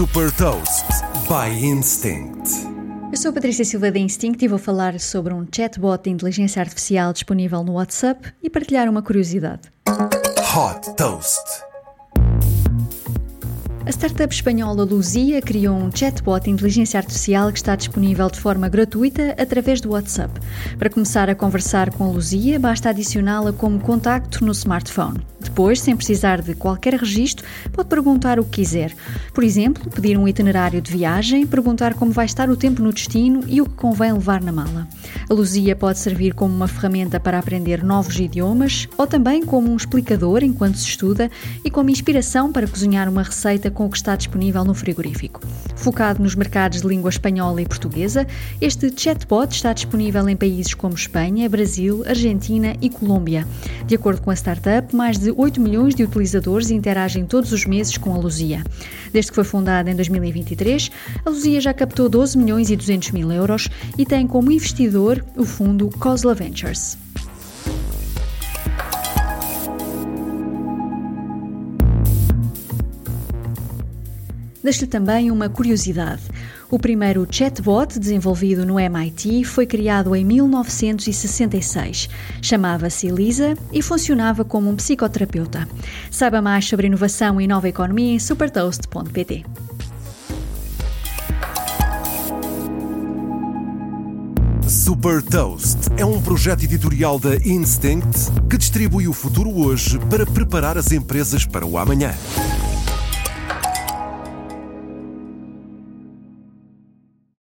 Super Toast by Instinct. Eu sou a Patrícia Silva da Instinct e vou falar sobre um chatbot de inteligência artificial disponível no WhatsApp e partilhar uma curiosidade. Hot Toast. A startup espanhola Luzia criou um chatbot de inteligência artificial que está disponível de forma gratuita através do WhatsApp. Para começar a conversar com a Luzia, basta adicioná-la como contacto no smartphone. Depois, sem precisar de qualquer registro, pode perguntar o que quiser. Por exemplo, pedir um itinerário de viagem, perguntar como vai estar o tempo no destino e o que convém levar na mala. A Luzia pode servir como uma ferramenta para aprender novos idiomas ou também como um explicador enquanto se estuda e como inspiração para cozinhar uma receita com o que está disponível no frigorífico. Focado nos mercados de língua espanhola e portuguesa, este chatbot está disponível em países como Espanha, Brasil, Argentina e Colômbia. De acordo com a startup, mais de 8 milhões de utilizadores interagem todos os meses com a Luzia. Desde que foi fundada em 2023, a Luzia já captou 12 milhões e 200 mil euros e tem como investidor o fundo Cosla Ventures. Deixo-lhe também uma curiosidade. O primeiro chatbot desenvolvido no MIT foi criado em 1966. Chamava-se Elisa e funcionava como um psicoterapeuta. Saiba mais sobre inovação e nova economia em supertoast.pt. Super Toast é um projeto editorial da Instinct que distribui o futuro hoje para preparar as empresas para o amanhã.